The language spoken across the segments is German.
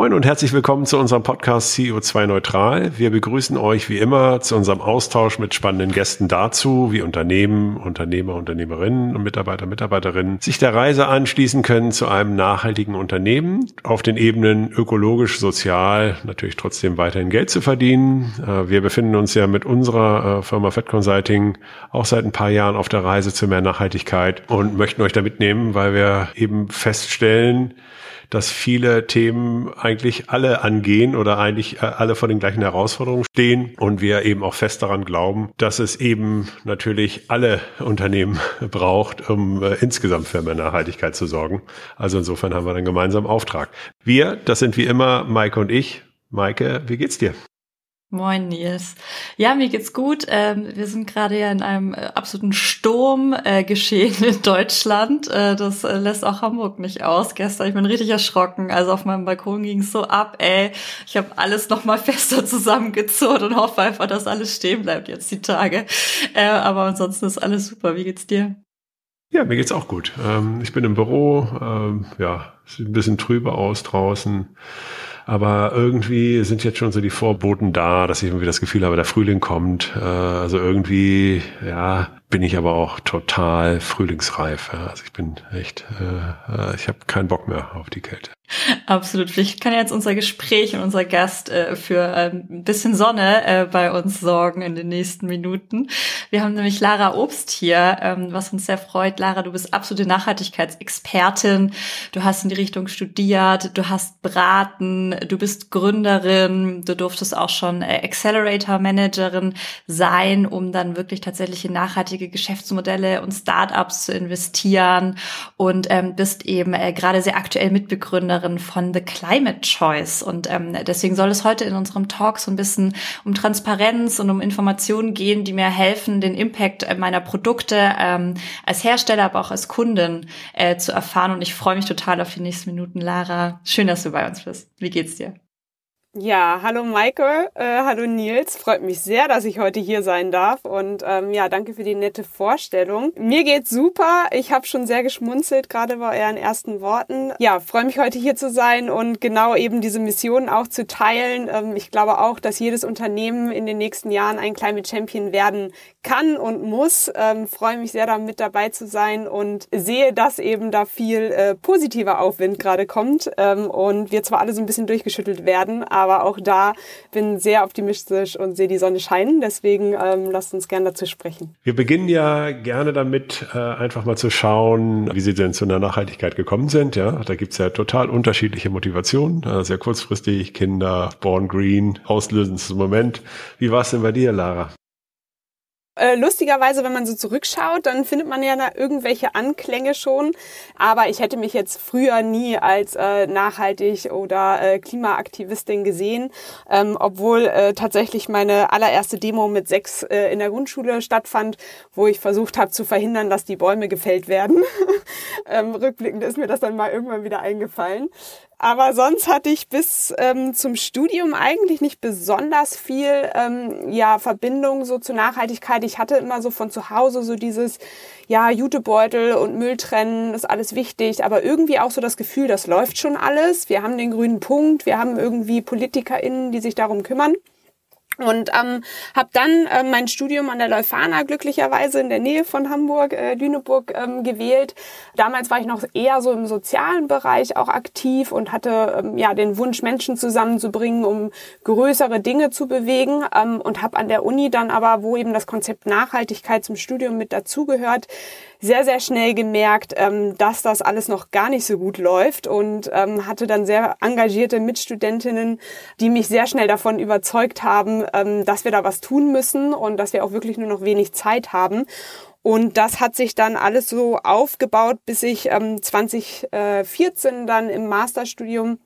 Moin und herzlich willkommen zu unserem Podcast CO2 Neutral. Wir begrüßen euch wie immer zu unserem Austausch mit spannenden Gästen dazu, wie Unternehmen, Unternehmer, Unternehmerinnen und Mitarbeiter, Mitarbeiterinnen sich der Reise anschließen können zu einem nachhaltigen Unternehmen auf den Ebenen ökologisch, sozial, natürlich trotzdem weiterhin Geld zu verdienen. Äh, wir befinden uns ja mit unserer äh, Firma Fed Consulting auch seit ein paar Jahren auf der Reise zu mehr Nachhaltigkeit und möchten euch da mitnehmen, weil wir eben feststellen, dass viele Themen eigentlich alle angehen oder eigentlich äh, alle vor den gleichen Herausforderungen stehen und wir eben auch fest daran glauben, dass es eben natürlich alle Unternehmen braucht, um äh, insgesamt für mehr Nachhaltigkeit zu sorgen. Also insofern haben wir einen gemeinsamen Auftrag. Wir, das sind wie immer Maike und ich. Maike, wie geht's dir? Moin Nils. Ja, mir geht's gut. Ähm, wir sind gerade ja in einem äh, absoluten Sturm äh, geschehen in Deutschland. Äh, das äh, lässt auch Hamburg nicht aus. Gestern, ich bin richtig erschrocken. Also auf meinem Balkon ging's so ab, ey. Ich habe alles noch mal fester zusammengezurrt und hoffe einfach, dass alles stehen bleibt jetzt die Tage. Äh, aber ansonsten ist alles super. Wie geht's dir? Ja, mir geht's auch gut. Ähm, ich bin im Büro. Ähm, ja, sieht ein bisschen trüber aus draußen. Aber irgendwie sind jetzt schon so die Vorboten da, dass ich irgendwie das Gefühl habe, der Frühling kommt. Äh, also irgendwie, ja, bin ich aber auch total frühlingsreif. Also ich bin echt, äh, äh ich habe keinen Bock mehr auf die Kälte. Absolut. Vielleicht kann jetzt unser Gespräch und unser Gast äh, für äh, ein bisschen Sonne äh, bei uns sorgen in den nächsten Minuten. Wir haben nämlich Lara Obst hier, ähm, was uns sehr freut. Lara, du bist absolute Nachhaltigkeitsexpertin. Du hast in die Richtung studiert, du hast beraten, du bist Gründerin, du durftest auch schon äh, Accelerator Managerin sein, um dann wirklich tatsächlich in nachhaltige Geschäftsmodelle und Startups zu investieren und ähm, bist eben äh, gerade sehr aktuell Mitbegründerin Gründerin von The Climate Choice. Und ähm, deswegen soll es heute in unserem Talk so ein bisschen um Transparenz und um Informationen gehen, die mir helfen, den Impact äh, meiner Produkte ähm, als Hersteller, aber auch als Kundin äh, zu erfahren. Und ich freue mich total auf die nächsten Minuten. Lara, schön, dass du bei uns bist. Wie geht's dir? Ja, hallo Maike, äh, hallo Nils. Freut mich sehr, dass ich heute hier sein darf und ähm, ja, danke für die nette Vorstellung. Mir geht's super. Ich habe schon sehr geschmunzelt, gerade bei euren ersten Worten. Ja, freue mich heute hier zu sein und genau eben diese Mission auch zu teilen. Ähm, ich glaube auch, dass jedes Unternehmen in den nächsten Jahren ein Climate Champion werden kann und muss. Ähm, freue mich sehr, da mit dabei zu sein und sehe, dass eben da viel äh, positiver Aufwind gerade kommt ähm, und wir zwar alle so ein bisschen durchgeschüttelt werden, aber auch da bin sehr optimistisch und sehe die Sonne scheinen. Deswegen ähm, lasst uns gerne dazu sprechen. Wir beginnen ja gerne damit, äh, einfach mal zu schauen, wie Sie denn zu einer Nachhaltigkeit gekommen sind. Ja, da gibt's ja total unterschiedliche Motivationen. Äh, sehr kurzfristig, Kinder, Born Green, auslösendes Moment. Wie war es denn bei dir, Lara? Äh, lustigerweise, wenn man so zurückschaut, dann findet man ja da irgendwelche Anklänge schon. Aber ich hätte mich jetzt früher nie als äh, nachhaltig oder äh, Klimaaktivistin gesehen, ähm, obwohl äh, tatsächlich meine allererste Demo mit sechs äh, in der Grundschule stattfand, wo ich versucht habe zu verhindern, dass die Bäume gefällt werden. ähm, rückblickend ist mir das dann mal irgendwann wieder eingefallen. Aber sonst hatte ich bis ähm, zum Studium eigentlich nicht besonders viel ähm, ja, Verbindung so zur Nachhaltigkeit. Ich hatte immer so von zu Hause so dieses, ja, Jutebeutel und Müll trennen, ist alles wichtig, aber irgendwie auch so das Gefühl, das läuft schon alles. Wir haben den grünen Punkt, wir haben irgendwie PolitikerInnen, die sich darum kümmern. Und ähm, habe dann äh, mein Studium an der Leuphana glücklicherweise in der Nähe von Hamburg, äh, Lüneburg, ähm, gewählt. Damals war ich noch eher so im sozialen Bereich auch aktiv und hatte ähm, ja den Wunsch, Menschen zusammenzubringen, um größere Dinge zu bewegen. Ähm, und habe an der Uni dann aber, wo eben das Konzept Nachhaltigkeit zum Studium mit dazugehört, sehr, sehr schnell gemerkt, ähm, dass das alles noch gar nicht so gut läuft und ähm, hatte dann sehr engagierte Mitstudentinnen, die mich sehr schnell davon überzeugt haben, ähm, dass wir da was tun müssen und dass wir auch wirklich nur noch wenig Zeit haben. Und das hat sich dann alles so aufgebaut, bis ich ähm, 2014 dann im Masterstudium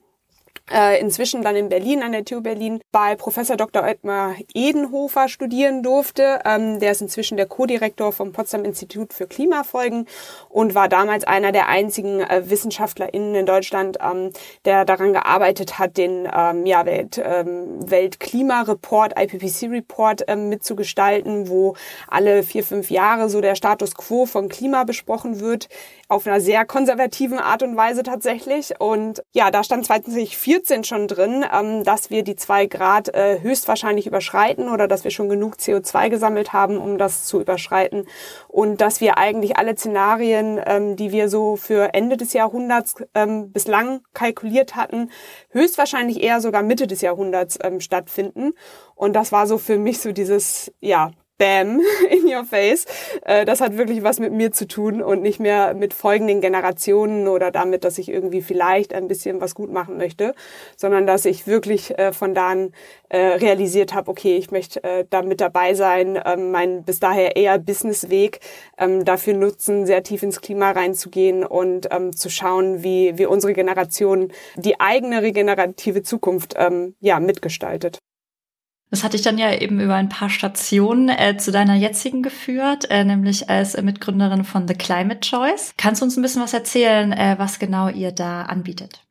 äh, inzwischen dann in Berlin, an der TU Berlin, bei Professor Dr. Ottmar Edenhofer studieren durfte. Ähm, der ist inzwischen der Co-Direktor vom Potsdam Institut für Klimafolgen und war damals einer der einzigen äh, WissenschaftlerInnen in Deutschland, ähm, der daran gearbeitet hat, den ähm, ja, Welt, ähm, Weltklimareport, IPCC-Report ähm, mitzugestalten, wo alle vier, fünf Jahre so der Status quo von Klima besprochen wird, auf einer sehr konservativen Art und Weise tatsächlich. Und ja, da stand 2014 kalkuliert sind schon drin, ähm, dass wir die zwei Grad äh, höchstwahrscheinlich überschreiten oder dass wir schon genug CO2 gesammelt haben, um das zu überschreiten und dass wir eigentlich alle Szenarien, ähm, die wir so für Ende des Jahrhunderts ähm, bislang kalkuliert hatten, höchstwahrscheinlich eher sogar Mitte des Jahrhunderts stattfinden. Und das war so für mich so dieses, ja, Bam in your face. Äh, das hat wirklich was mit mir zu tun und nicht mehr mit folgenden Generationen oder damit, dass ich irgendwie vielleicht ein bisschen was gut machen möchte, sondern dass ich wirklich äh, von da an äh, realisiert habe, okay, ich möchte da mit dabei sein, ähm, mein bis daher eher Businessweg ähm, dafür nutzen, sehr tief ins Klima reinzugehen und ähm, zu schauen, wie, wie unsere Generation die eigene regenerative Zukunft ja mitgestaltet. Das hatte ich dann ja eben über ein paar Stationen äh, zu deiner jetzigen geführt, äh, nämlich als Mitgründerin von The Climate Choice. Kannst du uns ein bisschen was erzählen, äh, was genau ihr da anbietet?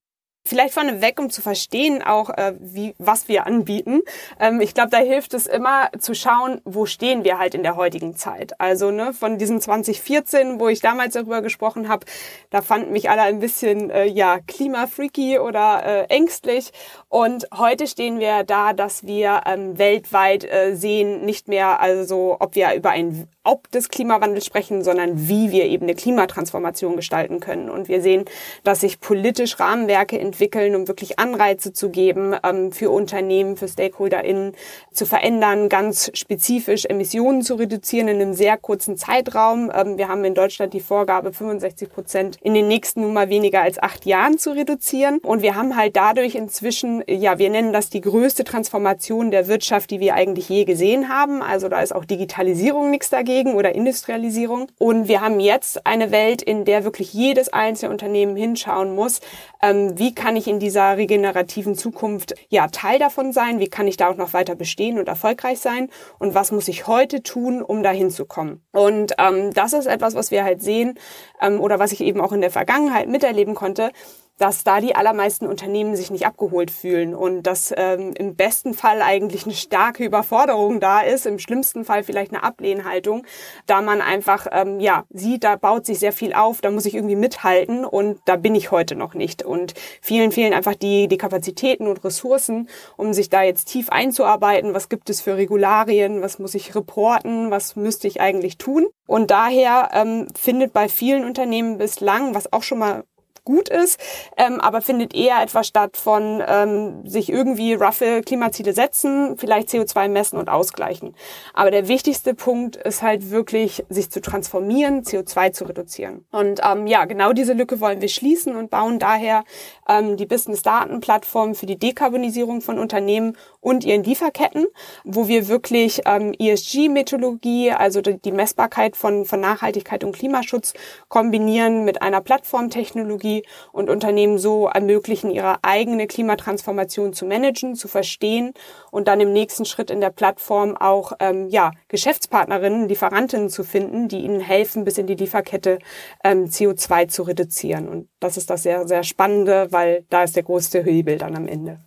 Vielleicht vorneweg, um zu verstehen auch, äh, wie, was wir anbieten. Ähm, ich glaube, da hilft es immer zu schauen, wo stehen wir halt in der heutigen Zeit. Also ne, von diesem 2014, wo ich damals darüber gesprochen habe, da fanden mich alle ein bisschen äh, ja klimafreaky oder äh, ängstlich. Und heute stehen wir da, dass wir ähm, weltweit äh, sehen, nicht mehr also, ob wir über ein ob des Klimawandels sprechen, sondern wie wir eben eine Klimatransformation gestalten können. Und wir sehen, dass sich politisch Rahmenwerke entwickeln, um wirklich Anreize zu geben, ähm, für Unternehmen, für StakeholderInnen zu verändern, ganz spezifisch Emissionen zu reduzieren in einem sehr kurzen Zeitraum. Ähm, wir haben in Deutschland die Vorgabe, 65 Prozent in den nächsten nun mal weniger als acht Jahren zu reduzieren. Und wir haben halt dadurch inzwischen, ja, wir nennen das die größte Transformation der Wirtschaft, die wir eigentlich je gesehen haben. Also da ist auch Digitalisierung nichts dagegen dagegen oder Industrialisierung. Und wir haben jetzt eine Welt, in der wirklich jedes einzelne Unternehmen hinschauen muss, ähm, wie kann ich in dieser regenerativen Zukunft ja Teil davon sein, wie kann ich da auch noch weiter bestehen und erfolgreich sein und was muss ich heute tun, um dahin zu kommen. Und ähm, das ist etwas, was wir halt sehen ähm, oder was ich eben auch in der Vergangenheit miterleben konnte, dass da die allermeisten Unternehmen sich nicht abgeholt fühlen und dass ähm, im besten Fall eigentlich eine starke Überforderung da ist, im schlimmsten Fall vielleicht eine Ablehnhaltung, da man einfach ähm, ja sieht, da baut sich sehr viel auf, da muss ich irgendwie mithalten und da bin ich heute noch nicht und vielen fehlen einfach die die Kapazitäten und Ressourcen, um sich da jetzt tief einzuarbeiten. Was gibt es für Regularien? Was muss ich reporten? Was müsste ich eigentlich tun? Und daher ähm, findet bei vielen Unternehmen bislang, was auch schon mal gut ist, ähm, aber findet eher etwas statt von ähm, sich irgendwie roughe Klimaziele setzen, vielleicht CO2 messen und ausgleichen. Aber der wichtigste Punkt ist halt wirklich, sich zu transformieren, CO2 zu reduzieren. Und ähm, ja, genau diese Lücke wollen wir schließen und bauen daher ähm, die Business-Daten-Plattform für die Dekarbonisierung von Unternehmen und ihren Lieferketten, wo wir wirklich ähm, ESG-Methodologie, also die Messbarkeit von, von Nachhaltigkeit und Klimaschutz kombinieren mit einer Plattformtechnologie und Unternehmen so ermöglichen, ihre eigene Klimatransformation zu managen, zu verstehen und dann im nächsten Schritt in der Plattform auch ähm, ja, Geschäftspartnerinnen, Lieferantinnen zu finden, die ihnen helfen, bis in die Lieferkette ähm, CO2 zu reduzieren. Und das ist das sehr, sehr Spannende, weil da ist der größte Hebel dann am Ende.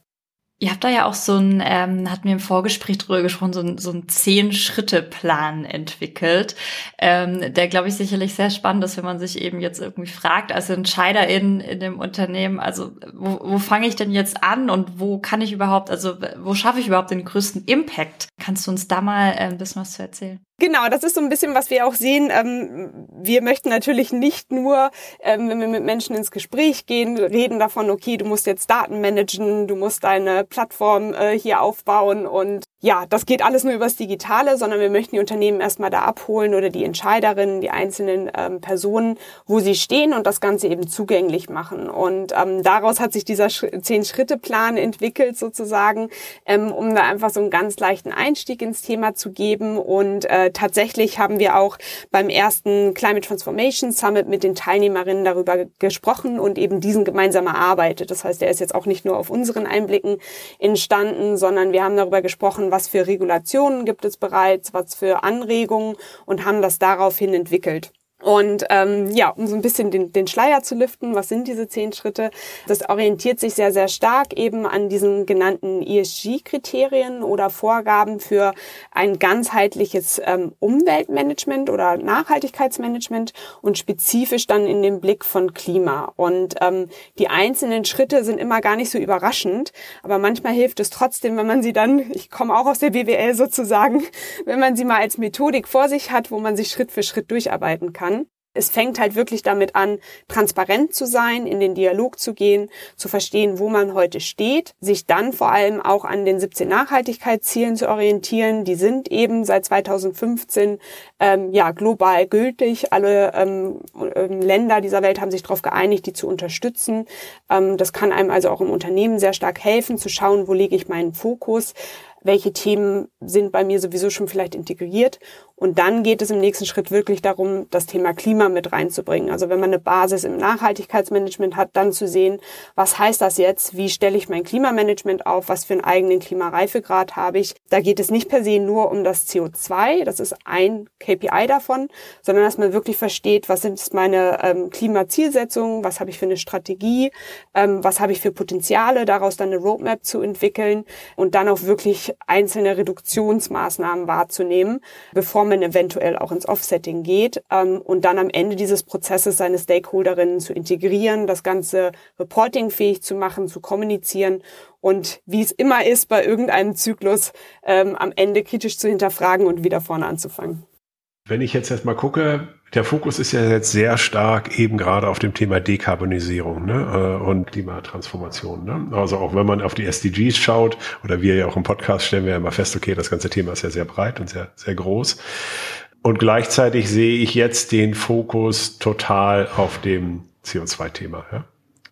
Ihr habt da ja auch so ein, ähm, hat mir im Vorgespräch drüber gesprochen, so ein, so ein Zehn-Schritte-Plan entwickelt, ähm, der, glaube ich, sicherlich sehr spannend ist, wenn man sich eben jetzt irgendwie fragt, als Entscheider in, in dem Unternehmen, also wo, wo fange ich denn jetzt an und wo kann ich überhaupt, also wo schaffe ich überhaupt den größten Impact? Kannst du uns da mal äh, ein bisschen was zu erzählen? Genau, das ist so ein bisschen, was wir auch sehen. Ähm, wir möchten natürlich nicht nur, ähm, wenn wir mit Menschen ins Gespräch gehen, reden davon, okay, du musst jetzt Daten managen, du musst deine Plattform äh, hier aufbauen und ja, das geht alles nur übers Digitale, sondern wir möchten die Unternehmen erstmal da abholen oder die Entscheiderinnen, die einzelnen ähm, Personen, wo sie stehen und das Ganze eben zugänglich machen. Und ähm, daraus hat sich dieser Zehn-Schritte-Plan entwickelt sozusagen, ähm, um da einfach so einen ganz leichten Einstieg ins Thema zu geben. Und äh, tatsächlich haben wir auch beim ersten Climate Transformation Summit mit den Teilnehmerinnen darüber gesprochen und eben diesen gemeinsam erarbeitet. Das heißt, der ist jetzt auch nicht nur auf unseren Einblicken entstanden, sondern wir haben darüber gesprochen, was für Regulationen gibt es bereits, was für Anregungen und haben das daraufhin entwickelt. Und ähm, ja, um so ein bisschen den, den Schleier zu lüften, was sind diese zehn Schritte? Das orientiert sich sehr, sehr stark eben an diesen genannten ESG-Kriterien oder Vorgaben für ein ganzheitliches ähm, Umweltmanagement oder Nachhaltigkeitsmanagement und spezifisch dann in dem Blick von Klima. Und ähm, die einzelnen Schritte sind immer gar nicht so überraschend, aber manchmal hilft es trotzdem, wenn man sie dann, ich komme auch aus der BWL sozusagen, wenn man sie mal als Methodik vor sich hat, wo man sich Schritt für Schritt durcharbeiten kann. Es fängt halt wirklich damit an, transparent zu sein, in den Dialog zu gehen, zu verstehen, wo man heute steht, sich dann vor allem auch an den 17 Nachhaltigkeitszielen zu orientieren. Die sind eben seit 2015 ähm, ja global gültig. Alle ähm, ähm, Länder dieser Welt haben sich darauf geeinigt, die zu unterstützen. Ähm, das kann einem also auch im Unternehmen sehr stark helfen, zu schauen, wo lege ich meinen Fokus welche Themen sind bei mir sowieso schon vielleicht integriert. Und dann geht es im nächsten Schritt wirklich darum, das Thema Klima mit reinzubringen. Also wenn man eine Basis im Nachhaltigkeitsmanagement hat, dann zu sehen, was heißt das jetzt? Wie stelle ich mein Klimamanagement auf? Was für einen eigenen Klimareifegrad habe ich? Da geht es nicht per se nur um das CO2, das ist ein KPI davon, sondern dass man wirklich versteht, was sind meine ähm, Klimazielsetzungen, was habe ich für eine Strategie, ähm, was habe ich für Potenziale, daraus dann eine Roadmap zu entwickeln und dann auch wirklich einzelne Reduktionsmaßnahmen wahrzunehmen, bevor man eventuell auch ins Offsetting geht ähm, und dann am Ende dieses Prozesses seine Stakeholderinnen zu integrieren, das ganze Reporting fähig zu machen, zu kommunizieren und wie es immer ist bei irgendeinem Zyklus, ähm, am Ende kritisch zu hinterfragen und wieder vorne anzufangen. Wenn ich jetzt erstmal gucke, der Fokus ist ja jetzt sehr stark eben gerade auf dem Thema Dekarbonisierung ne, äh, und Klimatransformation. Ne? Also auch wenn man auf die SDGs schaut oder wir ja auch im Podcast stellen wir ja immer fest, okay, das ganze Thema ist ja sehr breit und sehr, sehr groß. Und gleichzeitig sehe ich jetzt den Fokus total auf dem CO2-Thema. Ja?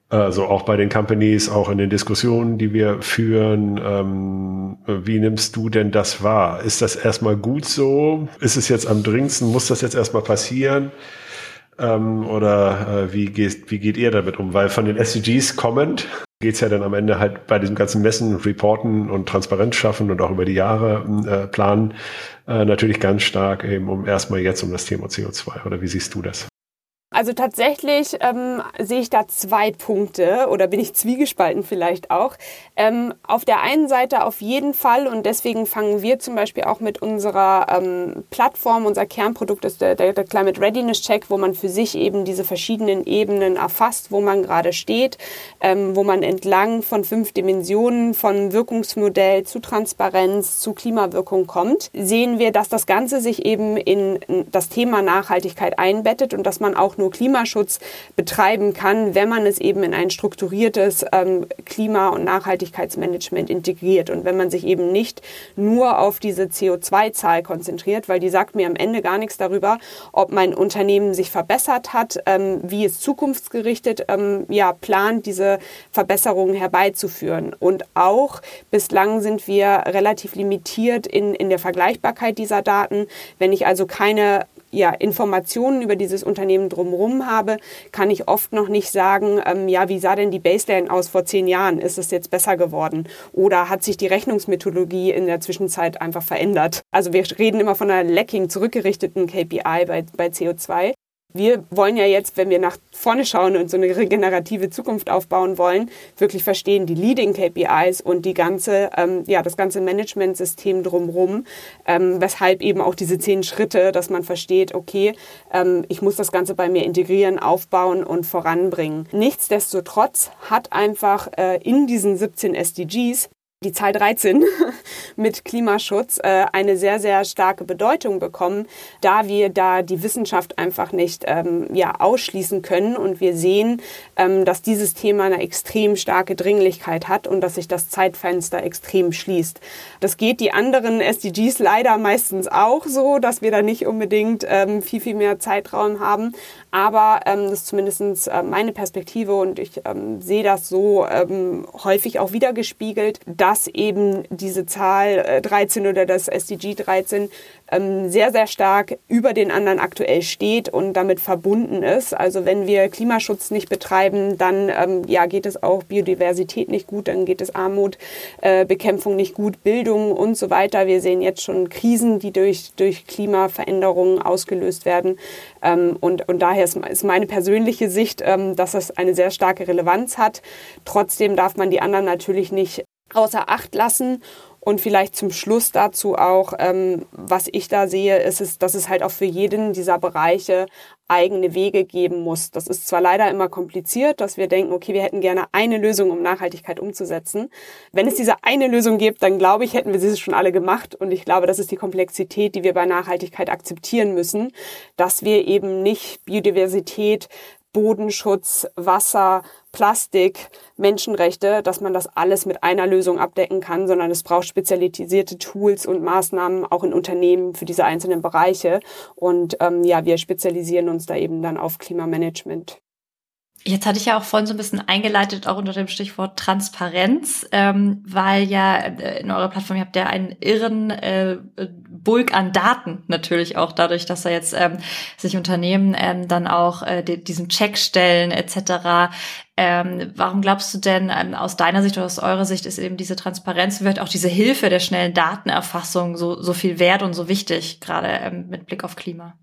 Also auch bei den Companies, auch in den Diskussionen, die wir führen, ähm, wie nimmst du denn das wahr? Ist das erstmal gut so? Ist es jetzt am dringendsten? Muss das jetzt erstmal passieren? Ähm, oder äh, wie, geht, wie geht ihr damit um? Weil von den SDGs kommend geht's ja dann am Ende halt bei diesem ganzen Messen, Reporten und Transparenz schaffen und auch über die Jahre äh, planen, äh, natürlich ganz stark eben um erstmal jetzt um das Thema CO2. Oder wie siehst du das? Also tatsächlich ähm, sehe ich da zwei Punkte oder bin ich zwiegespalten vielleicht auch. Ähm, auf der einen Seite auf jeden Fall und deswegen fangen wir zum Beispiel auch mit unserer ähm, Plattform, unser Kernprodukt ist der, der, der Climate Readiness Check, wo man für sich eben diese verschiedenen Ebenen erfasst, wo man gerade steht, ähm, wo man entlang von fünf Dimensionen von Wirkungsmodell zu Transparenz zu Klimawirkung kommt, sehen wir, dass das Ganze sich eben in das Thema Nachhaltigkeit einbettet und dass man auch nur nur Klimaschutz betreiben kann, wenn man es eben in ein strukturiertes ähm, Klima- und Nachhaltigkeitsmanagement integriert und wenn man sich eben nicht nur auf diese CO2-Zahl konzentriert, weil die sagt mir am Ende gar nichts darüber, ob mein Unternehmen sich verbessert hat, ähm, wie es zukunftsgerichtet ähm, ja, plant, diese Verbesserungen herbeizuführen. Und auch bislang sind wir relativ limitiert in, in der Vergleichbarkeit dieser Daten. Wenn ich also keine ja, Informationen über dieses Unternehmen drumherum habe, kann ich oft noch nicht sagen, ähm, ja, wie sah denn die Baseline aus vor zehn Jahren? Ist es jetzt besser geworden? Oder hat sich die Rechnungsmethodologie in der Zwischenzeit einfach verändert? Also wir reden immer von einer Lacking zurückgerichteten KPI bei, bei CO2 wir wollen ja jetzt, wenn wir nach vorne schauen und so eine regenerative Zukunft aufbauen wollen, wirklich verstehen die Leading KPIs und die ganze, ähm, ja, das ganze Managementsystem drumherum, ähm, weshalb eben auch diese zehn Schritte, dass man versteht, okay, ähm, ich muss das Ganze bei mir integrieren, aufbauen und voranbringen. Nichtsdestotrotz hat einfach äh, in diesen 17 SDGs die Zahl 13 mit Klimaschutz äh, eine sehr, sehr starke Bedeutung bekommen, da wir da die Wissenschaft einfach nicht ähm, ja, ausschließen können und wir sehen, ähm, dass dieses Thema eine extrem starke Dringlichkeit hat und dass sich das Zeitfenster extrem schließt. Das geht die anderen SDGs leider meistens auch so, dass wir da nicht unbedingt ähm, viel, viel mehr Zeitraum haben, aber ähm, das ist zumindest äh, meine Perspektive und ich ähm, sehe das so ähm, häufig auch wiedergespiegelt, dass dass eben diese Zahl 13 oder das SDG 13 ähm, sehr, sehr stark über den anderen aktuell steht und damit verbunden ist. Also wenn wir Klimaschutz nicht betreiben, dann ähm, ja, geht es auch Biodiversität nicht gut, dann geht es Armutbekämpfung äh, nicht gut, Bildung und so weiter. Wir sehen jetzt schon Krisen, die durch, durch Klimaveränderungen ausgelöst werden. Ähm, und, und daher ist, meine persönliche Sicht, dass das eine sehr starke Relevanz hat. Trotzdem darf man die anderen natürlich nicht außer Acht lassen. Und vielleicht zum Schluss dazu auch, ähm, was ich da sehe, ist es, dass es halt auch für jeden dieser Bereiche eigene Wege geben muss. Das ist zwar leider immer kompliziert, dass wir denken, okay, wir hätten gerne eine Lösung, um Nachhaltigkeit umzusetzen. Wenn es diese eine Lösung gibt, dann glaube ich, hätten wir sie schon alle gemacht. Und ich glaube, das ist die Komplexität, die wir bei Nachhaltigkeit akzeptieren müssen, dass wir eben nicht Biodiversität, Bodenschutz, Wasser, Plastik, Menschenrechte, dass man das alles mit einer Lösung abdecken kann, sondern es braucht spezialisierte Tools und Maßnahmen auch in Unternehmen für diese einzelnen Bereiche. Und ähm, ja, wir spezialisieren uns da eben dann auf Klimamanagement. Jetzt hatte ich ja auch vorhin so ein bisschen eingeleitet, auch unter dem Stichwort Transparenz, ähm, weil ja äh, in eurer Plattform habt ihr einen irren äh, Bulk an Daten natürlich auch dadurch, dass da jetzt ähm, sich Unternehmen ähm, dann auch äh, diesen Check stellen etc. Ähm, warum glaubst du denn ähm, aus deiner Sicht oder aus eurer Sicht ist eben diese Transparenz, wird auch diese Hilfe der schnellen Datenerfassung so, so viel wert und so wichtig, gerade ähm, mit Blick auf Klima?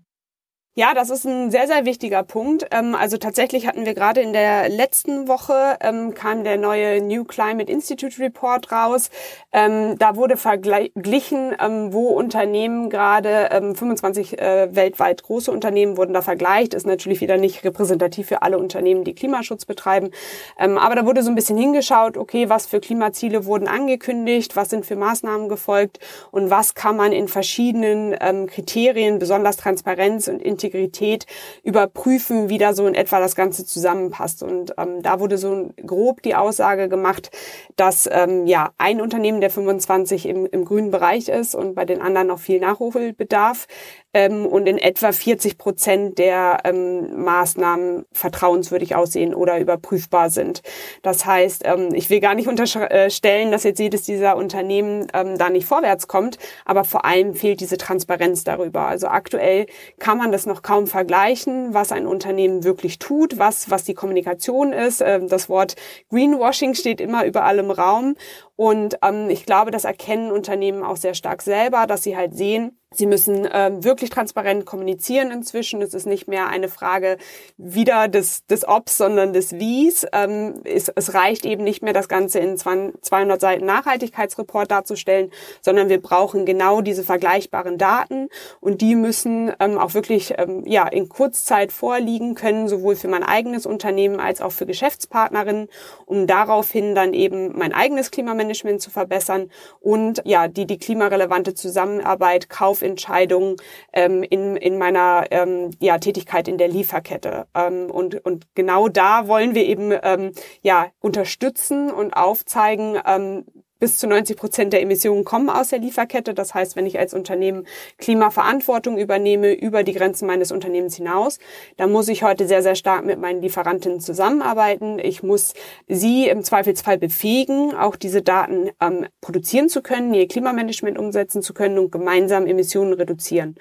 Ja, das ist ein sehr, sehr wichtiger Punkt. Ähm, also tatsächlich hatten wir gerade in der letzten Woche ähm, kam der neue New Climate Institute Report raus. Ähm, da wurde verglichen, wo Unternehmen gerade 25 äh, weltweit große Unternehmen wurden da vergleicht. Ist natürlich wieder nicht repräsentativ für alle Unternehmen, die Klimaschutz betreiben. Aber da wurde so ein bisschen hingeschaut, okay, was für Klimaziele wurden angekündigt, was sind für Maßnahmen gefolgt und was kann man in verschiedenen Kriterien, besonders Transparenz und Integrität überprüfen, wie da so in etwa das Ganze zusammenpasst. Und ähm, da wurde so grob die Aussage gemacht, dass ähm, ja ein Unternehmen der 25 im, im grünen Bereich ist und bei den anderen noch viel Nachholbedarf ähm, und in etwa 40 Prozent der ähm, Maßnahmen vertrauenswürdig aussehen oder überprüfbar sind. Das heißt, ähm, ich will gar nicht unterstellen, dass jetzt jedes dieser Unternehmen ähm, da nicht vorwärts kommt, aber vor allem fehlt diese Transparenz darüber. Also aktuell kann man das noch kaum vergleichen, was ein Unternehmen wirklich tut, was, was die Kommunikation ist. Ähm, das Wort Greenwashing steht immer überall im Raum und ähm, ich glaube, das erkennen Unternehmen auch sehr stark selber, dass sie halt sehen, Sie müssen ähm, wirklich transparent kommunizieren inzwischen. Es ist nicht mehr eine Frage wieder des, des Obs, sondern des Wies. Ähm, es, es reicht eben nicht mehr, das Ganze in 200 Seiten Nachhaltigkeitsreport darzustellen, sondern wir brauchen genau diese vergleichbaren Daten und die müssen ähm, auch wirklich ähm, ja, in Kurzzeit vorliegen können, sowohl für mein eigenes Unternehmen als auch für Geschäftspartnerinnen, um daraufhin dann eben mein eigenes Klimamanagement zu verbessern und ja, die, die klimarelevante Zusammenarbeit, Kauf Kaufentscheidungen ähm, in, in meiner ähm, ja, Tätigkeit in der Lieferkette. Ähm, und, und genau da wollen wir eben ähm, ja, unterstützen und aufzeigen, ähm, bis zu 90 Prozent der Emissionen kommen aus der Lieferkette. Das heißt, wenn ich als Unternehmen Klimaverantwortung übernehme über die Grenzen meines Unternehmens hinaus, dann muss ich heute sehr, sehr stark mit meinen Lieferantinnen zusammenarbeiten. Ich muss sie im Zweifelsfall befähigen, auch diese Daten ähm, produzieren zu können, ihr Klimamanagement umsetzen zu können und gemeinsam Emissionen reduzieren.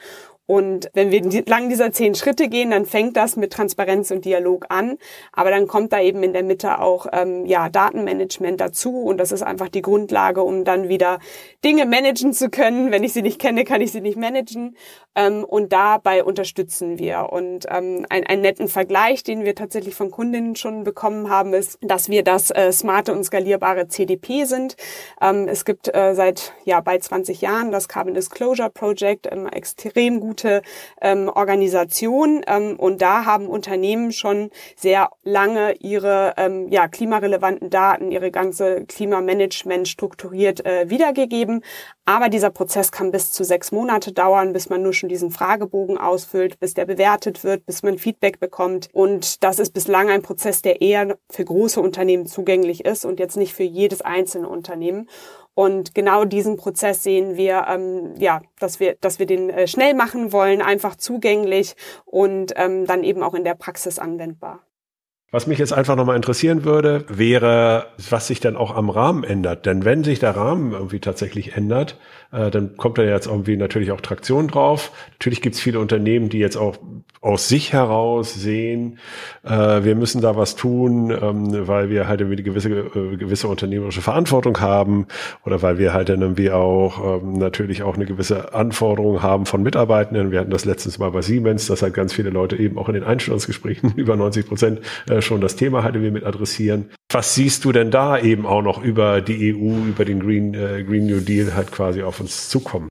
Und wenn wir entlang dieser zehn Schritte gehen, dann fängt das mit Transparenz und Dialog an. Aber dann kommt da eben in der Mitte auch ähm, ja, Datenmanagement dazu. Und das ist einfach die Grundlage, um dann wieder Dinge managen zu können. Wenn ich sie nicht kenne, kann ich sie nicht managen. Ähm, und dabei unterstützen wir. Und ähm, ein, einen netten Vergleich, den wir tatsächlich von Kundinnen schon bekommen haben, ist, dass wir das äh, smarte und skalierbare CDP sind. Ähm, es gibt äh, seit ja bald 20 Jahren das Carbon Disclosure Project, ähm, extrem gute gute ähm, Organisation ähm, und da haben Unternehmen schon sehr lange ihre ähm, ja, klimarelevanten Daten, ihre ganze Klimamanagement strukturiert äh, wiedergegeben. Aber dieser Prozess kann bis zu sechs Monate dauern, bis man nur schon diesen Fragebogen ausfüllt, bis der bewertet wird, bis man Feedback bekommt. Und das ist bislang ein Prozess, der eher für große Unternehmen zugänglich ist und jetzt nicht für jedes einzelne Unternehmen. Und genau diesen Prozess sehen wir, ähm, ja, dass wir, dass wir den äh, schnell machen wollen, einfach zugänglich und ähm, dann eben auch in der Praxis anwendbar. Was mich jetzt einfach nochmal interessieren würde, wäre, was sich dann auch am Rahmen ändert. Denn wenn sich der Rahmen irgendwie tatsächlich ändert, äh, dann kommt da jetzt irgendwie natürlich auch Traktion drauf. Natürlich gibt es viele Unternehmen, die jetzt auch aus sich heraus sehen, äh, wir müssen da was tun, ähm, weil wir halt irgendwie eine gewisse, äh, gewisse unternehmerische Verantwortung haben oder weil wir halt dann irgendwie auch ähm, natürlich auch eine gewisse Anforderung haben von Mitarbeitenden. Wir hatten das letztens mal bei Siemens, dass halt ganz viele Leute eben auch in den Einstellungsgesprächen über 90 Prozent äh, schon das Thema halt wir mit adressieren. Was siehst du denn da eben auch noch über die EU, über den Green, äh, Green New Deal halt quasi auf uns zukommen?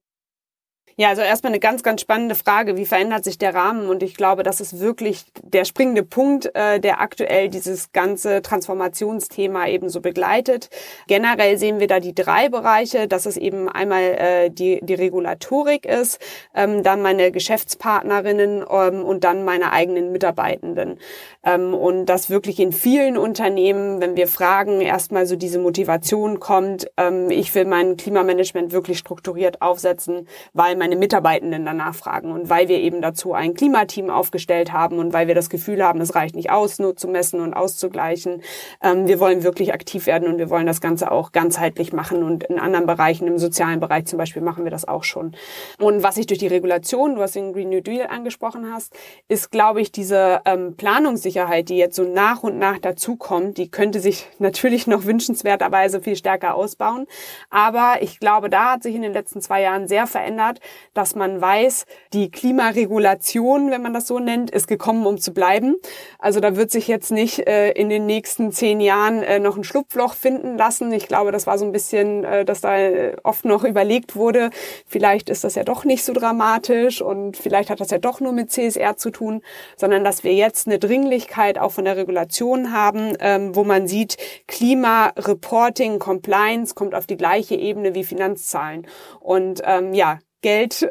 Ja, also erstmal eine ganz, ganz spannende Frage. Wie verändert sich der Rahmen? Und ich glaube, das ist wirklich der springende Punkt, äh, der aktuell dieses ganze Transformationsthema eben so begleitet. Generell sehen wir da die drei Bereiche, dass es eben einmal äh, die, die Regulatorik ist, ähm, dann meine Geschäftspartnerinnen ähm, und dann meine eigenen Mitarbeitenden. Ähm, und das wirklich in vielen Unternehmen, wenn wir fragen, erstmal so diese Motivation kommt, ähm, ich will mein Klimamanagement wirklich strukturiert aufsetzen, weil meine Mitarbeitenden danach fragen und weil wir eben dazu ein Klimateam aufgestellt haben und weil wir das Gefühl haben, es reicht nicht aus, nur zu messen und auszugleichen. Ähm, wir wollen wirklich aktiv werden und wir wollen das Ganze auch ganzheitlich machen und in anderen Bereichen, im sozialen Bereich zum Beispiel, machen wir das auch schon. Und was sich durch die Regulation, du hast den Green New Deal angesprochen hast, ist, glaube ich, diese ähm, Planungssicherheit, die jetzt so nach und nach dazukommt, die könnte sich natürlich noch wünschenswerterweise viel stärker ausbauen. Aber ich glaube, da hat sich in den letzten zwei Jahren sehr verändert, dass man weiß, die Klimaregulation, wenn man das so nennt, ist gekommen, um zu bleiben. Also da wird sich jetzt nicht äh, in den nächsten zehn Jahren äh, noch ein Schlupfloch finden lassen. Ich glaube, das war so ein bisschen, äh, dass da äh, oft noch überlegt wurde, vielleicht ist das ja doch nicht so dramatisch und vielleicht hat das ja doch nur mit CSR zu tun, sondern dass wir jetzt eine Dringlichkeit auch von der Regulation haben, ähm, wo man sieht, Klimareporting, Compliance kommt auf die gleiche Ebene wie Finanzzahlen. Und ähm, ja, Geld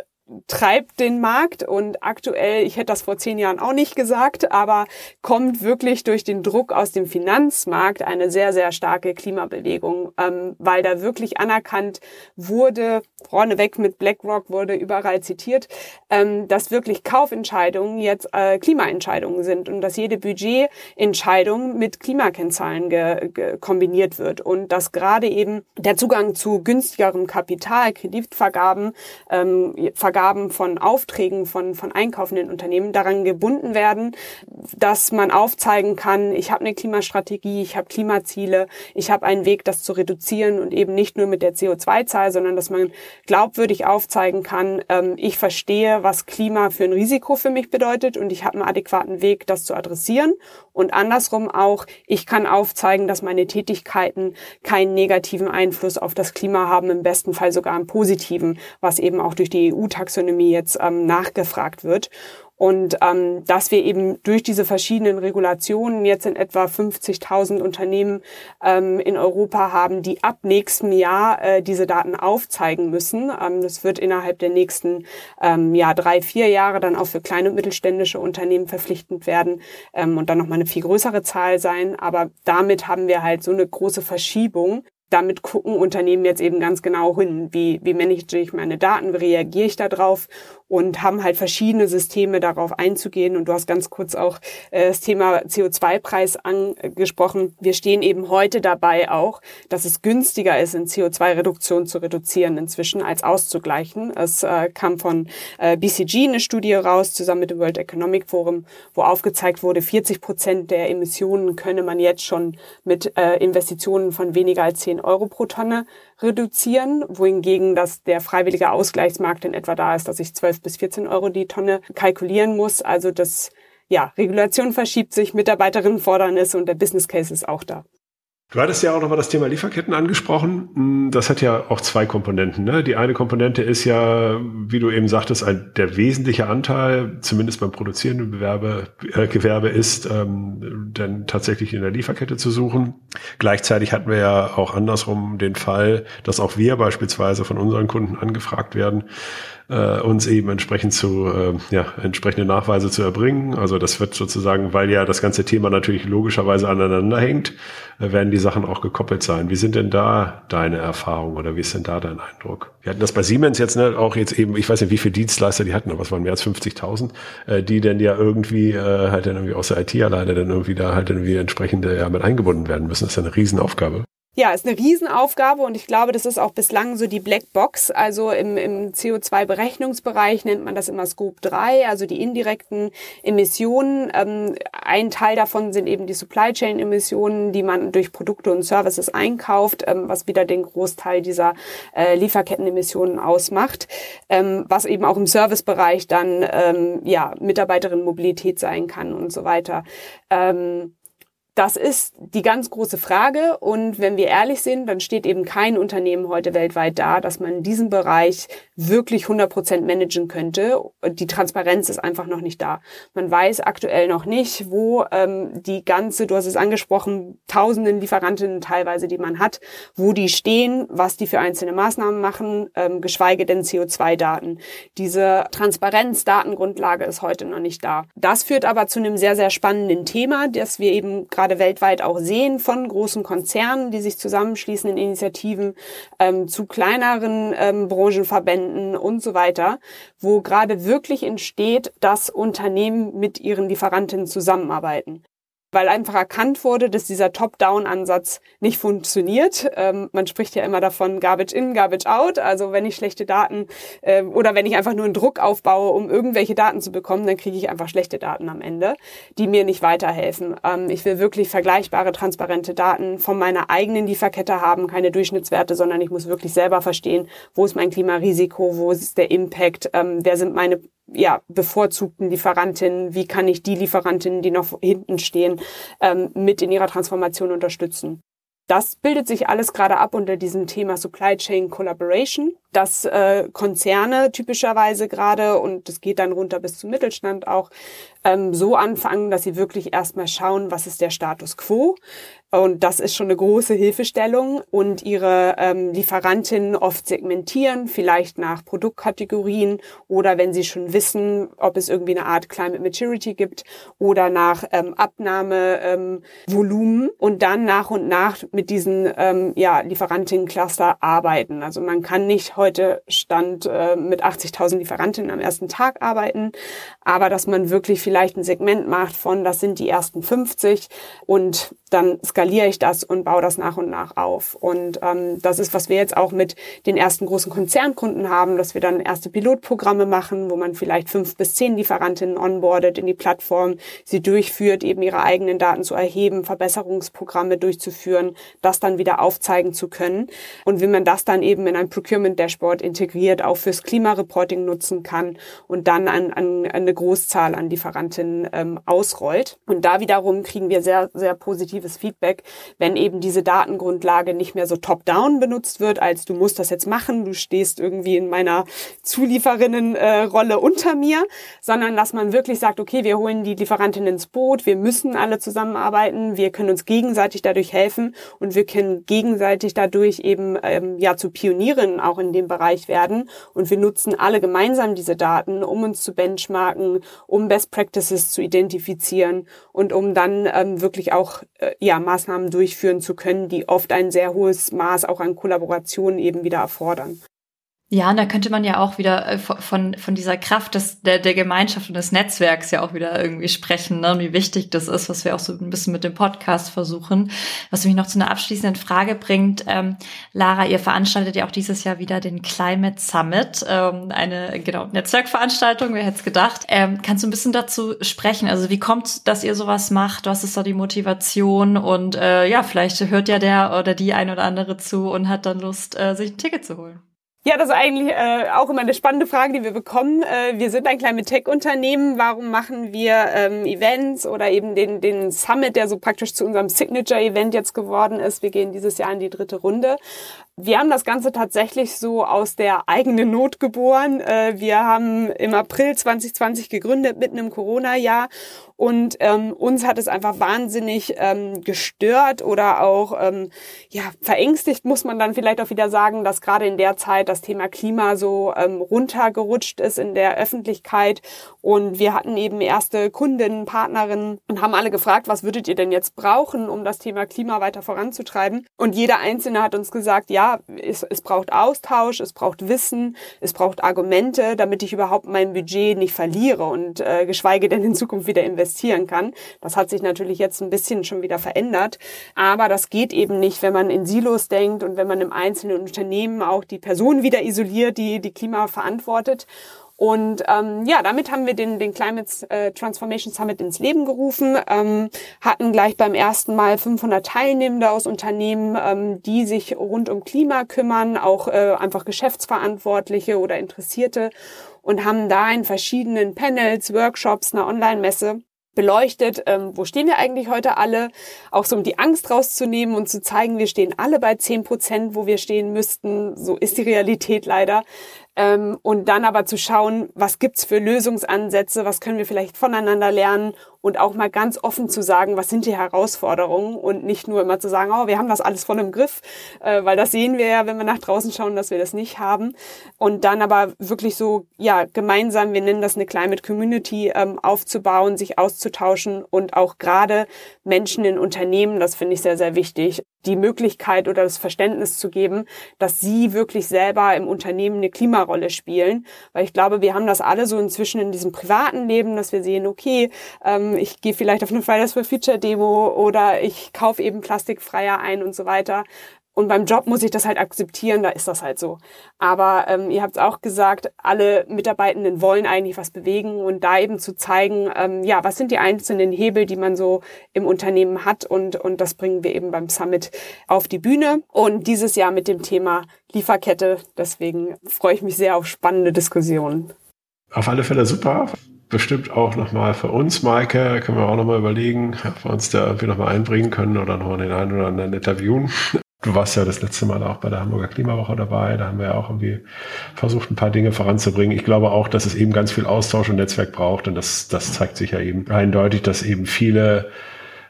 treibt den Markt und aktuell, ich hätte das vor zehn Jahren auch nicht gesagt, aber kommt wirklich durch den Druck aus dem Finanzmarkt eine sehr, sehr starke Klimabewegung, ähm, weil da wirklich anerkannt wurde, vorneweg mit BlackRock wurde überall zitiert, ähm, dass wirklich Kaufentscheidungen jetzt äh, Klimaentscheidungen sind und dass jede Budgetentscheidung mit Klimakennzahlen kombiniert wird und dass gerade eben der Zugang zu günstigerem Kapital, Kreditvergaben, ähm, Vergaben von Aufträgen von, von einkaufenden Unternehmen daran gebunden werden, dass man aufzeigen kann, ich habe eine Klimastrategie, ich habe Klimaziele, ich habe einen Weg, das zu reduzieren und eben nicht nur mit der CO2-Zahl, sondern dass man glaubwürdig aufzeigen kann, ähm, ich verstehe, was Klima für ein Risiko für mich bedeutet und ich habe einen adäquaten Weg, das zu adressieren. Und andersrum auch, ich kann aufzeigen, dass meine Tätigkeiten keinen negativen Einfluss auf das Klima haben, im besten Fall sogar einen positiven, was eben auch durch die EU-Taxonomie Taxonomie jetzt ähm, nachgefragt wird. Und ähm, dass wir eben durch diese verschiedenen Regulationen jetzt in etwa 50.000 Unternehmen ähm, in Europa haben, die ab nächstem Jahr äh, diese Daten aufzeigen müssen. Ähm, das wird innerhalb der nächsten ähm, ja, drei, vier Jahre dann auch für kleine und mittelständische Unternehmen verpflichtend werden ähm, und dann nochmal eine viel größere Zahl sein. Aber damit haben wir halt so eine große Verschiebung damit gucken Unternehmen jetzt eben ganz genau hin, wie, wie manage ich meine Daten, wie reagiere ich da drauf und haben halt verschiedene Systeme darauf einzugehen. Und du hast ganz kurz auch äh, das Thema CO2-Preis angesprochen. Wir stehen eben heute dabei auch, dass es günstiger ist, in CO2-Reduktion zu reduzieren inzwischen als auszugleichen. Es äh, kam von äh, BCG eine Studie raus, zusammen mit dem World Economic Forum, wo aufgezeigt wurde, 40 Prozent der Emissionen könne man jetzt schon mit äh, Investitionen von weniger als 10 Euro pro Tonne reduzieren, wohingegen das der freiwillige Ausgleichsmarkt in etwa da ist, dass ich 12 bis 14 Euro die Tonne kalkulieren muss. Also das, ja, Regulation verschiebt sich, Mitarbeiterinnen fordern es und der Business Case ist auch da. Du hattest ja auch nochmal das Thema Lieferketten angesprochen. Das hat ja auch zwei Komponenten. Ne? Die eine Komponente ist ja, wie du eben sagtest, ein, der wesentliche Anteil, zumindest beim produzierenden Bewerbe, äh, Gewerbe ist, ähm, dann tatsächlich in der Lieferkette zu suchen. Gleichzeitig hatten wir ja auch andersrum den Fall, dass auch wir beispielsweise von unseren Kunden angefragt werden, äh, uns eben entsprechend zu, äh, ja, entsprechende Nachweise zu erbringen. Also das wird sozusagen, weil ja das ganze Thema natürlich logischerweise aneinander hängt, äh, werden die Sachen auch gekoppelt sein. Wie sind denn da deine Erfahrungen oder wie ist denn da dein Eindruck? Wir hatten das bei Siemens jetzt ne, auch jetzt eben, ich weiß nicht, wie viele Dienstleister die hatten, aber es waren mehr als 50.000, äh, die denn ja irgendwie äh, halt dann irgendwie aus der IT alleine dann irgendwie da halt irgendwie entsprechende ja mit eingebunden werden müssen. Das ist ja eine Riesenaufgabe. Ja, ist eine Riesenaufgabe und ich glaube, das ist auch bislang so die Blackbox. Also im, im CO2-Berechnungsbereich nennt man das immer Scope 3, also die indirekten Emissionen. Ähm, ein Teil davon sind eben die Supply Chain-Emissionen, die man durch Produkte und Services einkauft, ähm, was wieder den Großteil dieser äh, Lieferkettenemissionen ausmacht, ähm, was eben auch im Servicebereich dann ähm, ja Mitarbeiterinnenmobilität sein kann und so weiter. Ähm, das ist die ganz große Frage. Und wenn wir ehrlich sind, dann steht eben kein Unternehmen heute weltweit da, dass man diesen Bereich wirklich 100 Prozent managen könnte. Die Transparenz ist einfach noch nicht da. Man weiß aktuell noch nicht, wo ähm, die ganze, du hast es angesprochen, tausenden Lieferantinnen teilweise, die man hat, wo die stehen, was die für einzelne Maßnahmen machen, ähm, geschweige denn CO2-Daten. Diese Transparenz-Datengrundlage ist heute noch nicht da. Das führt aber zu einem sehr, sehr spannenden Thema, das wir eben gerade weltweit auch sehen von großen Konzernen, die sich zusammenschließen in Initiativen ähm, zu kleineren ähm, Branchenverbänden und so weiter, wo gerade wirklich entsteht, dass Unternehmen mit ihren Lieferanten zusammenarbeiten weil einfach erkannt wurde, dass dieser Top-Down-Ansatz nicht funktioniert. Ähm, man spricht ja immer davon Garbage in, Garbage out. Also wenn ich schlechte Daten äh, oder wenn ich einfach nur einen Druck aufbaue, um irgendwelche Daten zu bekommen, dann kriege ich einfach schlechte Daten am Ende, die mir nicht weiterhelfen. Ähm, ich will wirklich vergleichbare, transparente Daten von meiner eigenen Lieferkette haben, keine Durchschnittswerte, sondern ich muss wirklich selber verstehen, wo ist mein Klimarisiko, wo ist der Impact, ähm, wer sind meine ja, bevorzugten Lieferantinnen, wie kann ich die Lieferantinnen, die noch hinten stehen, ähm, mit in ihrer Transformation unterstützen. Das bildet sich alles gerade ab unter diesem Thema Supply Chain Collaboration, dass äh, Konzerne typischerweise gerade, und das geht dann runter bis zum Mittelstand auch, ähm, so anfangen, dass sie wirklich erstmal schauen, was ist der Status quo. Und das ist schon eine große Hilfestellung und ihre ähm, Lieferantinnen oft segmentieren, vielleicht nach Produktkategorien oder wenn sie schon wissen, ob es irgendwie eine Art Climate Maturity gibt oder nach ähm, Abnahmevolumen ähm, und dann nach und nach mit diesen ähm, ja, Lieferantinnen-Cluster arbeiten. Also man kann nicht heute Stand äh, mit 80.000 Lieferantinnen am ersten Tag arbeiten, aber dass man wirklich vielleicht ein Segment macht von, das sind die ersten 50 und dann skaliere ich das und baue das nach und nach auf. Und ähm, das ist, was wir jetzt auch mit den ersten großen Konzernkunden haben, dass wir dann erste Pilotprogramme machen, wo man vielleicht fünf bis zehn Lieferantinnen onboardet in die Plattform, sie durchführt, eben ihre eigenen Daten zu erheben, Verbesserungsprogramme durchzuführen, das dann wieder aufzeigen zu können. Und wie man das dann eben in ein Procurement Dashboard integriert, auch fürs Klimareporting nutzen kann und dann an, an eine Großzahl an Lieferantinnen ähm, ausrollt. Und da wiederum kriegen wir sehr, sehr positives Feedback, wenn eben diese Datengrundlage nicht mehr so top-down benutzt wird, als du musst das jetzt machen, du stehst irgendwie in meiner Zulieferinnenrolle äh, unter mir, sondern dass man wirklich sagt, okay, wir holen die Lieferantin ins Boot, wir müssen alle zusammenarbeiten, wir können uns gegenseitig dadurch helfen und wir können gegenseitig dadurch eben ähm, ja zu Pionieren auch in dem Bereich werden. Und wir nutzen alle gemeinsam diese Daten, um uns zu benchmarken, um Best Practices zu identifizieren und um dann ähm, wirklich auch äh, ja Maßnahmen durchführen zu können, die oft ein sehr hohes Maß auch an Kollaboration eben wieder erfordern. Ja, und da könnte man ja auch wieder äh, von, von dieser Kraft des, der, der Gemeinschaft und des Netzwerks ja auch wieder irgendwie sprechen, ne? Und wie wichtig das ist, was wir auch so ein bisschen mit dem Podcast versuchen. Was mich noch zu einer abschließenden Frage bringt, ähm, Lara, ihr veranstaltet ja auch dieses Jahr wieder den Climate Summit, ähm, eine genau Netzwerkveranstaltung, wer hätte es gedacht. Ähm, kannst du ein bisschen dazu sprechen? Also wie kommt, dass ihr sowas macht? Was ist da die Motivation? Und äh, ja, vielleicht hört ja der oder die ein oder andere zu und hat dann Lust, äh, sich ein Ticket zu holen. Ja, das ist eigentlich äh, auch immer eine spannende Frage, die wir bekommen. Äh, wir sind ein kleines Tech-Unternehmen. Warum machen wir ähm, Events oder eben den, den Summit, der so praktisch zu unserem Signature-Event jetzt geworden ist? Wir gehen dieses Jahr in die dritte Runde Wir haben das Ganze tatsächlich so aus der eigenen Not geboren. Äh, wir haben im April 2020 gegründet, mitten im Corona-Jahr. Und ähm, uns hat es einfach wahnsinnig ähm, gestört oder auch ähm, ja verängstigt, muss man dann vielleicht auch wieder sagen, dass gerade in der Zeit das Thema Klima so ähm, runtergerutscht ist in der Öffentlichkeit. Und wir hatten eben erste Kundinnen, Partnerinnen und haben alle gefragt, was würdet ihr denn jetzt brauchen, um das Thema Klima weiter voranzutreiben? Und jeder Einzelne hat uns gesagt, ja, es, es braucht Austausch, es braucht Wissen, es braucht Argumente, damit ich überhaupt mein Budget nicht verliere und äh, geschweige denn in Zukunft wieder investieren kann. Das hat sich natürlich jetzt ein bisschen schon wieder verändert, aber das geht eben nicht, wenn man in Silos denkt und wenn man im einzelnen Unternehmen auch die Person wieder isoliert, die die Klima verantwortet. Und ähm, ja, damit haben wir den, den Climate äh, Transformation Summit ins Leben gerufen, ähm, hatten gleich beim ersten Mal 500 Teilnehmende aus Unternehmen, ähm, die sich rund um Klima kümmern, auch äh, einfach Geschäftsverantwortliche oder Interessierte und haben da in verschiedenen Panels, Workshops, einer Online-Messe beleuchtet, ähm, wo stehen wir eigentlich heute alle, auch so um die Angst rauszunehmen und zu zeigen, wir stehen alle bei 10 Prozent, wo wir stehen müssten. So ist die Realität leider. Ähm, und dann aber zu schauen, was gibt's für Lösungsansätze, was können wir vielleicht voneinander lernen und auch mal ganz offen zu sagen, was sind die Herausforderungen und nicht nur immer zu sagen, oh, wir haben das alles voll im Griff, äh, weil das sehen wir ja, wenn wir nach draußen schauen, dass wir das nicht haben. Und dann aber wirklich so, ja, gemeinsam, wir nennen das eine Climate Community, ähm, aufzubauen, sich auszutauschen und auch gerade Menschen in Unternehmen, das finde ich sehr, sehr wichtig, die Möglichkeit oder das Verständnis zu geben, dass sie wirklich selber im Unternehmen eine Klimarolle spielen. Weil ich glaube, wir haben das alle so inzwischen in diesem privaten Leben, dass wir sehen, okay, ähm, ich gehe vielleicht auf eine Fridays for Future Demo oder ich kaufe eben plastikfreier ein und so weiter. Und beim Job muss ich das halt akzeptieren, da ist das halt so. Aber ähm, ihr habt es auch gesagt, alle Mitarbeitenden wollen eigentlich was bewegen und da eben zu zeigen, ähm, ja, was sind die einzelnen Hebel, die man so im Unternehmen hat und, und das bringen wir eben beim Summit auf die Bühne. Und dieses Jahr mit dem Thema Lieferkette. Deswegen freue ich mich sehr auf spannende Diskussionen. Auf alle Fälle super bestimmt auch nochmal für uns, Maike, können wir auch nochmal überlegen, ob wir uns da irgendwie nochmal einbringen können oder nochmal den einen oder anderen interviewen. Du warst ja das letzte Mal auch bei der Hamburger Klimawoche dabei. Da haben wir ja auch irgendwie versucht, ein paar Dinge voranzubringen. Ich glaube auch, dass es eben ganz viel Austausch und Netzwerk braucht. Und das, das zeigt sich ja eben eindeutig, dass eben viele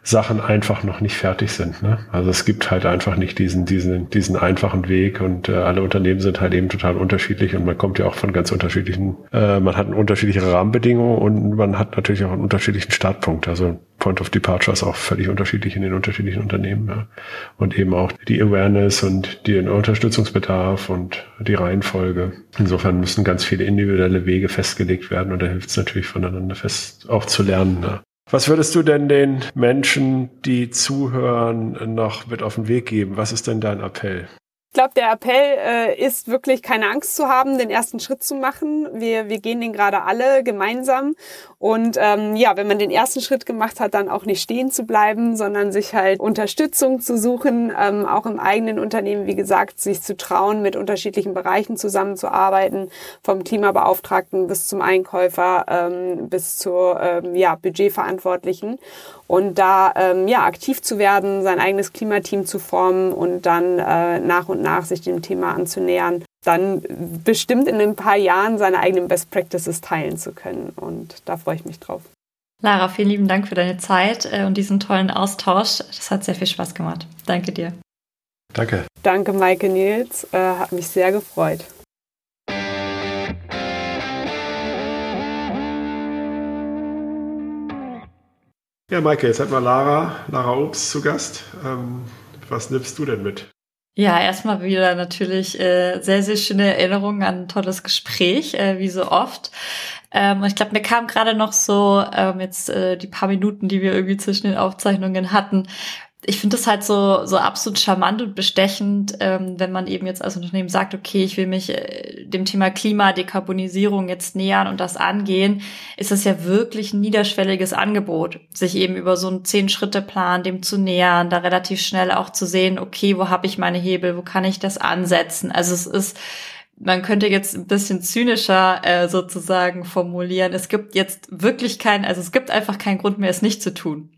Sachen einfach noch nicht fertig sind. Ne? Also es gibt halt einfach nicht diesen, diesen, diesen einfachen Weg und äh, alle Unternehmen sind halt eben total unterschiedlich und man kommt ja auch von ganz unterschiedlichen, äh, man hat unterschiedliche Rahmenbedingungen und man hat natürlich auch einen unterschiedlichen Startpunkt. Also Point of Departure ist auch völlig unterschiedlich in den unterschiedlichen Unternehmen. Ja. Und eben auch die Awareness und den Unterstützungsbedarf und die Reihenfolge. Insofern müssen ganz viele individuelle Wege festgelegt werden und da hilft es natürlich voneinander fest auch zu lernen. Ja. Was würdest du denn den Menschen, die zuhören, noch mit auf den Weg geben? Was ist denn dein Appell? Ich glaube, der Appell äh, ist wirklich keine Angst zu haben, den ersten Schritt zu machen. Wir, wir gehen den gerade alle gemeinsam. Und ähm, ja, wenn man den ersten Schritt gemacht hat, dann auch nicht stehen zu bleiben, sondern sich halt Unterstützung zu suchen, ähm, auch im eigenen Unternehmen, wie gesagt, sich zu trauen, mit unterschiedlichen Bereichen zusammenzuarbeiten, vom Klimabeauftragten bis zum Einkäufer, ähm, bis zur ähm, ja, Budgetverantwortlichen und da ähm, ja aktiv zu werden, sein eigenes Klimateam zu formen und dann äh, nach und nach sich dem Thema anzunähern, dann bestimmt in ein paar Jahren seine eigenen Best Practices teilen zu können. Und da freue ich mich drauf. Lara, vielen lieben Dank für deine Zeit äh, und diesen tollen Austausch. Das hat sehr viel Spaß gemacht. Danke dir. Danke. Danke, Maike Nils. Äh, hat mich sehr gefreut. Ja, Maike, jetzt hat wir Lara, Lara Obst zu Gast. Ähm, was nimmst du denn mit? Ja, erstmal wieder natürlich äh, sehr, sehr schöne Erinnerungen an ein tolles Gespräch, äh, wie so oft. Ähm, ich glaube, mir kam gerade noch so ähm, jetzt äh, die paar Minuten, die wir irgendwie zwischen den Aufzeichnungen hatten, ich finde das halt so, so absolut charmant und bestechend, ähm, wenn man eben jetzt als Unternehmen sagt, okay, ich will mich äh, dem Thema Klima, Dekarbonisierung jetzt nähern und das angehen, ist das ja wirklich ein niederschwelliges Angebot, sich eben über so einen Zehn-Schritte-Plan dem zu nähern, da relativ schnell auch zu sehen, okay, wo habe ich meine Hebel, wo kann ich das ansetzen? Also es ist man könnte jetzt ein bisschen zynischer äh, sozusagen formulieren. Es gibt jetzt wirklich keinen, also es gibt einfach keinen Grund mehr, es nicht zu tun.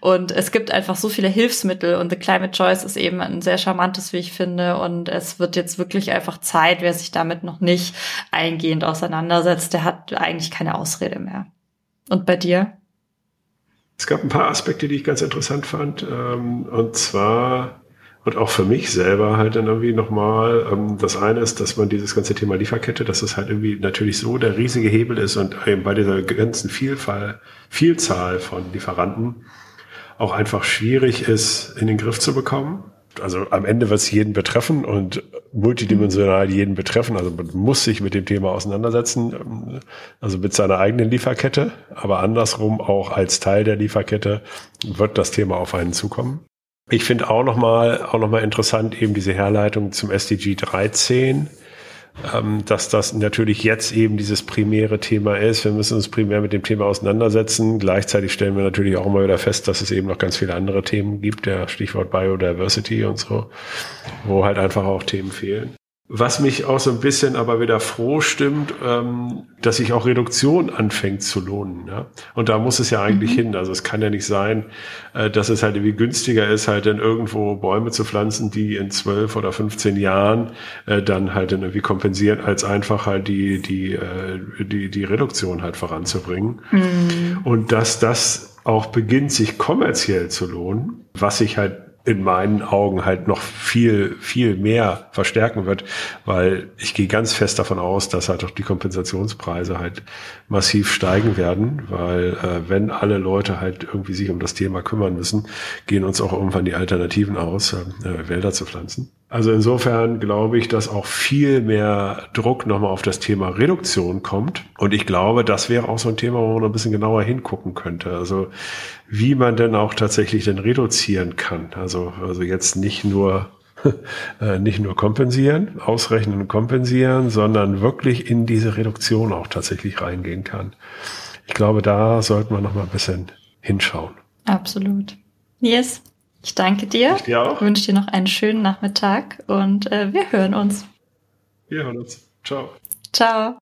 Und es gibt einfach so viele Hilfsmittel und The Climate Choice ist eben ein sehr charmantes, wie ich finde. Und es wird jetzt wirklich einfach Zeit, wer sich damit noch nicht eingehend auseinandersetzt, der hat eigentlich keine Ausrede mehr. Und bei dir? Es gab ein paar Aspekte, die ich ganz interessant fand. Ähm, und zwar und auch für mich selber halt dann irgendwie nochmal, ähm, das eine ist, dass man dieses ganze Thema Lieferkette, dass es halt irgendwie natürlich so der riesige Hebel ist und eben bei dieser ganzen Vielfalt, Vielzahl von Lieferanten auch einfach schwierig ist, in den Griff zu bekommen. Also am Ende wird es jeden betreffen und multidimensional jeden betreffen. Also man muss sich mit dem Thema auseinandersetzen, also mit seiner eigenen Lieferkette, aber andersrum auch als Teil der Lieferkette wird das Thema auf einen zukommen. Ich finde auch nochmal auch noch interessant eben diese Herleitung zum SDG 13, ähm, dass das natürlich jetzt eben dieses primäre Thema ist. Wir müssen uns primär mit dem Thema auseinandersetzen. Gleichzeitig stellen wir natürlich auch immer wieder fest, dass es eben noch ganz viele andere Themen gibt, der Stichwort Biodiversity und so, wo halt einfach auch Themen fehlen. Was mich auch so ein bisschen aber wieder froh stimmt, ähm, dass sich auch Reduktion anfängt zu lohnen. Ja? Und da muss es ja eigentlich mhm. hin. Also es kann ja nicht sein, äh, dass es halt irgendwie günstiger ist, halt dann irgendwo Bäume zu pflanzen, die in zwölf oder 15 Jahren äh, dann halt dann irgendwie kompensieren, als einfach halt die, die, äh, die, die Reduktion halt voranzubringen. Mhm. Und dass das auch beginnt, sich kommerziell zu lohnen, was sich halt in meinen Augen halt noch viel, viel mehr verstärken wird, weil ich gehe ganz fest davon aus, dass halt auch die Kompensationspreise halt massiv steigen werden, weil äh, wenn alle Leute halt irgendwie sich um das Thema kümmern müssen, gehen uns auch irgendwann die Alternativen aus, äh, Wälder zu pflanzen. Also insofern glaube ich, dass auch viel mehr Druck nochmal auf das Thema Reduktion kommt. Und ich glaube, das wäre auch so ein Thema, wo man ein bisschen genauer hingucken könnte. Also wie man denn auch tatsächlich denn reduzieren kann. Also, also jetzt nicht nur äh, nicht nur kompensieren, ausrechnen und kompensieren, sondern wirklich in diese Reduktion auch tatsächlich reingehen kann. Ich glaube, da sollten wir noch mal ein bisschen hinschauen. Absolut. Yes. Ich danke dir. Ich dir auch. Wünsche dir noch einen schönen Nachmittag und äh, wir hören uns. Wir hören uns. Ciao. Ciao.